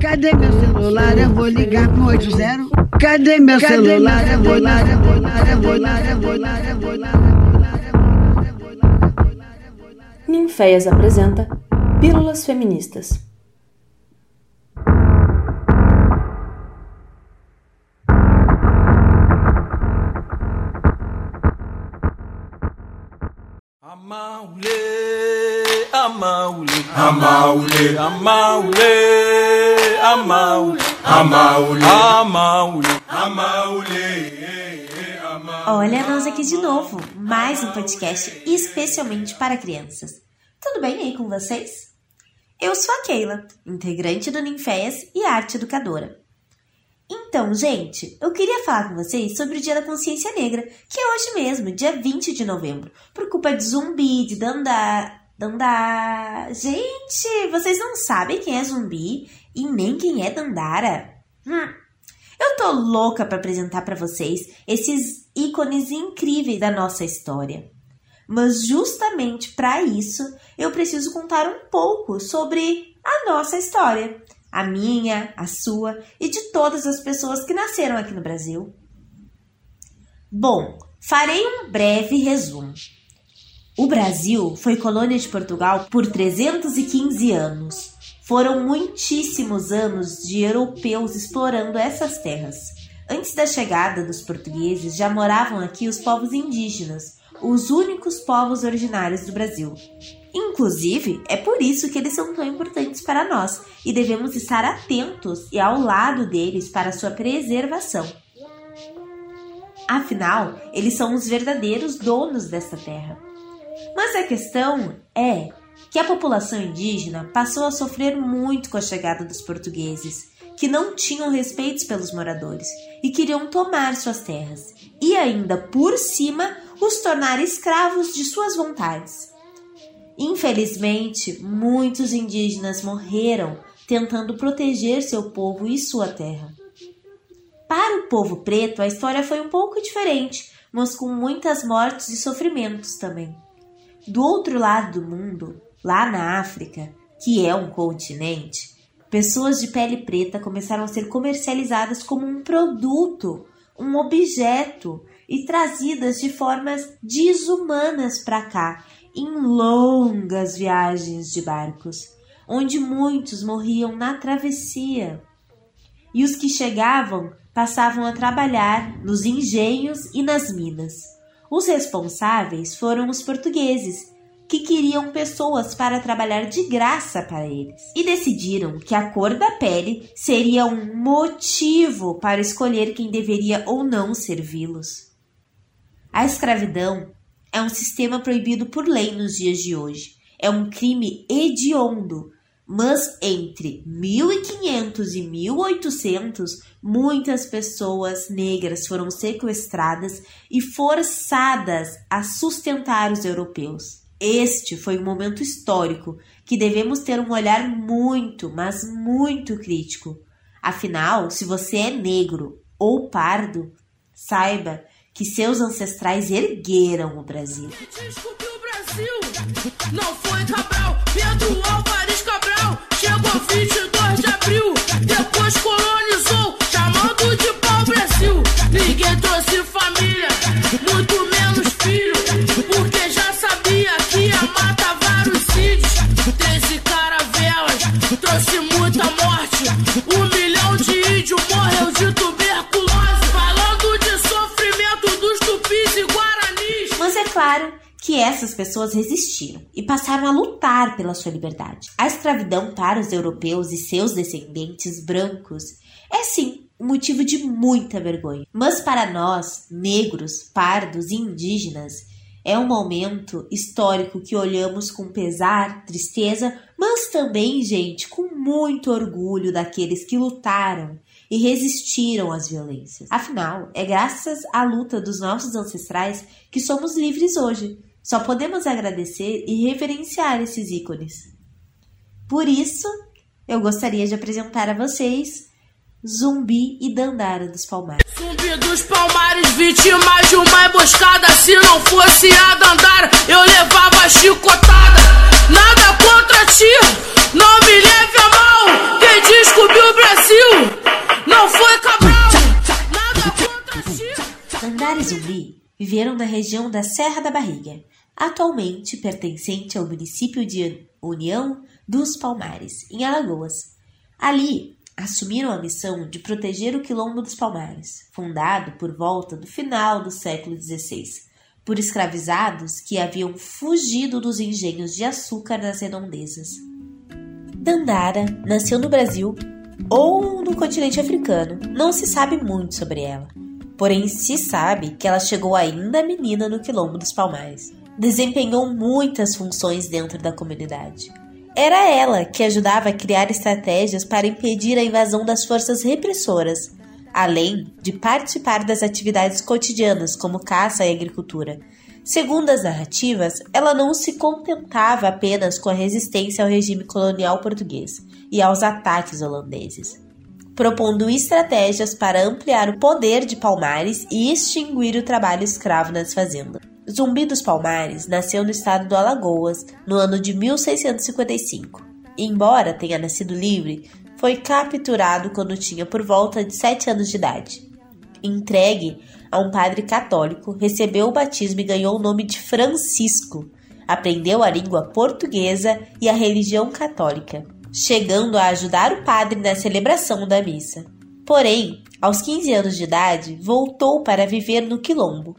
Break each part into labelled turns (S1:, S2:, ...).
S1: Cadê meu celular? Eu vou ligar pro 80. Cadê meu celular? Eu vou ligar, eu vou ligar, eu vou ligar, eu vou ligar, eu vou ligar.
S2: Ninféias apresenta Pílulas Feministas.
S3: Amaule, amaule, amaule, amaule, amaule, amaule, amaule, amaule.
S4: Olha nós aqui de novo, mais um podcast especialmente para crianças. Tudo bem aí com vocês? Eu sou a Keila, integrante do Ninféias e arte educadora. Então, gente, eu queria falar com vocês sobre o Dia da Consciência Negra, que é hoje mesmo, dia 20 de novembro, por culpa de zumbi, de dandar. Dandar. Gente, vocês não sabem quem é zumbi e nem quem é Dandara? Hum. Eu tô louca para apresentar para vocês esses ícones incríveis da nossa história. Mas justamente para isso, eu preciso contar um pouco sobre a nossa história a minha, a sua e de todas as pessoas que nasceram aqui no Brasil. Bom, farei um breve resumo. O Brasil foi colônia de Portugal por 315 anos. Foram muitíssimos anos de europeus explorando essas terras. Antes da chegada dos portugueses, já moravam aqui os povos indígenas, os únicos povos originários do Brasil. Inclusive, é por isso que eles são tão importantes para nós e devemos estar atentos e ao lado deles para sua preservação. Afinal, eles são os verdadeiros donos desta terra. Mas a questão é que a população indígena passou a sofrer muito com a chegada dos portugueses, que não tinham respeito pelos moradores e queriam tomar suas terras, e ainda por cima os tornar escravos de suas vontades. Infelizmente, muitos indígenas morreram tentando proteger seu povo e sua terra. Para o povo preto, a história foi um pouco diferente, mas com muitas mortes e sofrimentos também. Do outro lado do mundo, lá na África, que é um continente, pessoas de pele preta começaram a ser comercializadas como um produto, um objeto e trazidas de formas desumanas para cá, em longas viagens de barcos, onde muitos morriam na travessia. E os que chegavam passavam a trabalhar nos engenhos e nas minas. Os responsáveis foram os portugueses, que queriam pessoas para trabalhar de graça para eles e decidiram que a cor da pele seria um motivo para escolher quem deveria ou não servi-los. A escravidão é um sistema proibido por lei nos dias de hoje. É um crime hediondo. Mas entre 1500 e 1800, muitas pessoas negras foram sequestradas e forçadas a sustentar os europeus. Este foi um momento histórico que devemos ter um olhar muito, mas muito crítico. Afinal, se você é negro ou pardo, saiba que seus ancestrais ergueram o Brasil.
S5: Brasil, não foi Cabral, Pedro Álvares Cabral, chegou 22 de abril, depois colonizou,
S4: pessoas resistiram e passaram a lutar pela sua liberdade. A escravidão para os europeus e seus descendentes brancos é sim um motivo de muita vergonha. Mas para nós, negros, pardos e indígenas, é um momento histórico que olhamos com pesar, tristeza, mas também, gente, com muito orgulho daqueles que lutaram e resistiram às violências. Afinal, é graças à luta dos nossos ancestrais que somos livres hoje. Só podemos agradecer e reverenciar esses ícones. Por isso, eu gostaria de apresentar a vocês Zumbi e Dandara dos Palmares.
S5: Zumbi dos Palmares, vítima de uma emboscada. Se não fosse a Dandara, eu levava chicotada. Nada contra
S4: região da Serra da Barriga, atualmente pertencente ao município de União dos Palmares, em Alagoas. Ali, assumiram a missão de proteger o Quilombo dos Palmares, fundado por volta do final do século XVI, por escravizados que haviam fugido dos engenhos de açúcar nas redondezas. Dandara nasceu no Brasil ou no continente africano. Não se sabe muito sobre ela, porém se sabe que ela chegou ainda menina no Quilombo dos Palmares. Desempenhou muitas funções dentro da comunidade era ela que ajudava a criar estratégias para impedir a invasão das forças repressoras, além de participar das atividades cotidianas como caça e agricultura. Segundo as narrativas, ela não se contentava apenas com a resistência ao regime colonial português e aos ataques holandeses, propondo estratégias para ampliar o poder de Palmares e extinguir o trabalho escravo nas fazendas. Zumbi dos Palmares nasceu no estado do Alagoas no ano de 1655. E, embora tenha nascido livre, foi capturado quando tinha por volta de 7 anos de idade. Entregue a um padre católico, recebeu o batismo e ganhou o nome de Francisco. Aprendeu a língua portuguesa e a religião católica, chegando a ajudar o padre na celebração da missa. Porém, aos 15 anos de idade, voltou para viver no Quilombo,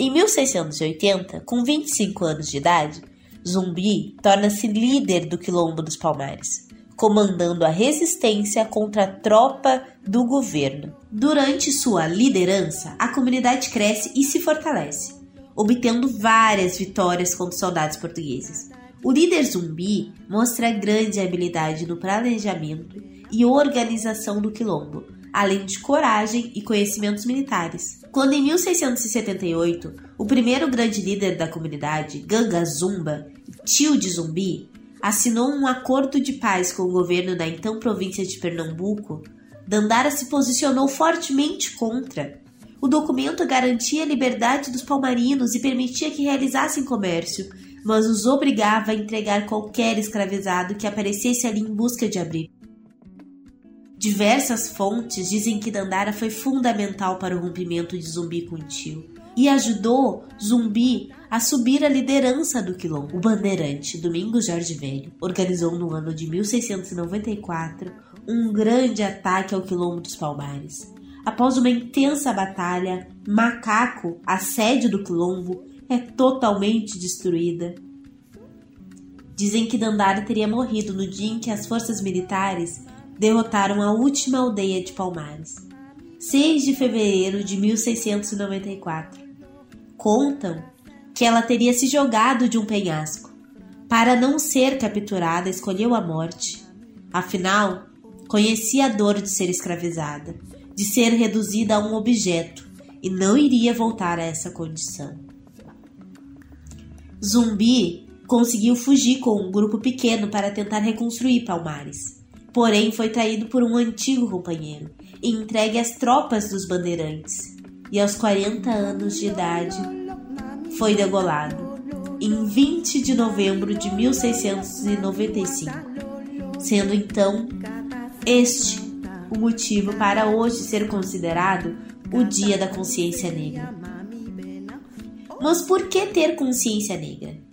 S4: em 1680, com 25 anos de idade, Zumbi torna-se líder do Quilombo dos Palmares, comandando a resistência contra a tropa do governo. Durante sua liderança, a comunidade cresce e se fortalece, obtendo várias vitórias contra os soldados portugueses. O líder zumbi mostra grande habilidade no planejamento e organização do quilombo, além de coragem e conhecimentos militares. Quando em 1678, o primeiro grande líder da comunidade, Ganga Zumba, tio de Zumbi, assinou um acordo de paz com o governo da então província de Pernambuco, Dandara se posicionou fortemente contra. O documento garantia a liberdade dos palmarinos e permitia que realizassem comércio, mas os obrigava a entregar qualquer escravizado que aparecesse ali em busca de abrigo. Diversas fontes dizem que Dandara foi fundamental para o rompimento de Zumbi com tio e ajudou Zumbi a subir a liderança do quilombo. O bandeirante Domingos Jorge Velho organizou no ano de 1694 um grande ataque ao quilombo dos Palmares. Após uma intensa batalha, Macaco, a sede do quilombo, é totalmente destruída. Dizem que Dandara teria morrido no dia em que as forças militares derrotaram a última aldeia de Palmares, 6 de fevereiro de 1694. Contam que ela teria se jogado de um penhasco. Para não ser capturada, escolheu a morte. Afinal, conhecia a dor de ser escravizada, de ser reduzida a um objeto, e não iria voltar a essa condição. Zumbi conseguiu fugir com um grupo pequeno para tentar reconstruir Palmares porém foi traído por um antigo companheiro e entregue às tropas dos bandeirantes. E aos 40 anos de idade foi degolado, em 20 de novembro de 1695, sendo então este o motivo para hoje ser considerado o Dia da Consciência Negra. Mas por que ter consciência negra?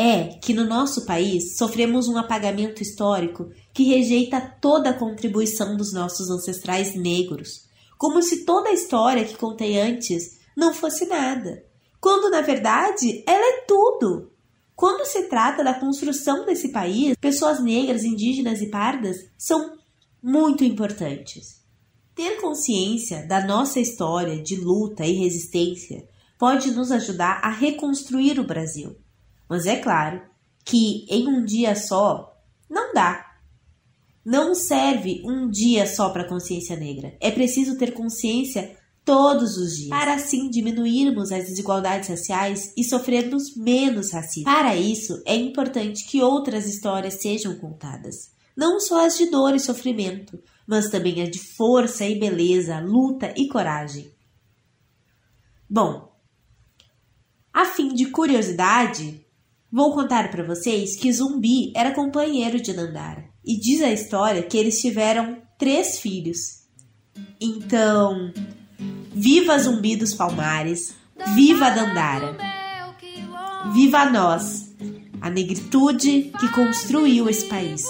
S4: é que no nosso país sofremos um apagamento histórico que rejeita toda a contribuição dos nossos ancestrais negros, como se toda a história que contei antes não fosse nada, quando na verdade ela é tudo. Quando se trata da construção desse país, pessoas negras, indígenas e pardas são muito importantes. Ter consciência da nossa história de luta e resistência pode nos ajudar a reconstruir o Brasil mas é claro que em um dia só não dá. Não serve um dia só para a consciência negra. É preciso ter consciência todos os dias, para assim diminuirmos as desigualdades raciais e sofrermos menos racismo. Para isso, é importante que outras histórias sejam contadas, não só as de dor e sofrimento, mas também as de força e beleza, luta e coragem. Bom, a fim de curiosidade, Vou contar para vocês que Zumbi era companheiro de Nandara e diz a história que eles tiveram três filhos. Então, viva Zumbi dos Palmares,
S5: Viva Dandara! Viva nós, a negritude que construiu esse país!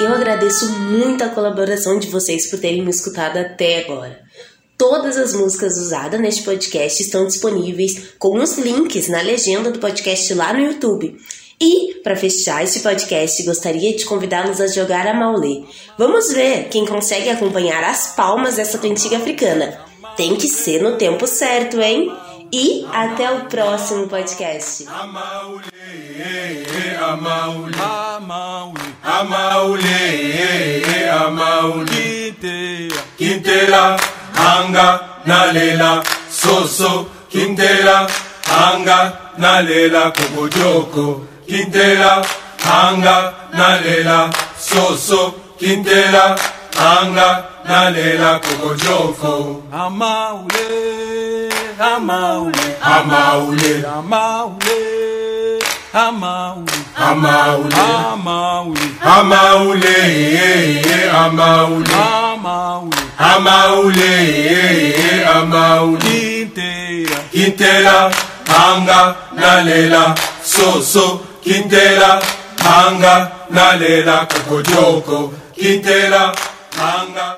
S4: Eu agradeço muito a colaboração de vocês por terem me escutado até agora. Todas as músicas usadas neste podcast estão disponíveis com os links na legenda do podcast lá no YouTube. E, para fechar este podcast, gostaria de convidá-los a jogar a Maulê. Vamos ver quem consegue acompanhar as palmas dessa cantiga africana. Tem que ser no tempo certo, hein? E até o próximo podcast.
S3: Quintela, anga, nalela, soso, quintela, anga, nalela, kobojoko, quintela, anga, nalela, soso, quintela, anga, nalela, kobojoko, amaule. Amaule, Amaule, Amaule, Amaule, Amaule, Amaule, Amaule, Amaule, Amaule, Amaule, Amaule, Quintela, Quintela, Anga, Nalela, Soso, Quintela, Anga, Nalela, Cocojoko, Quintela, Anga.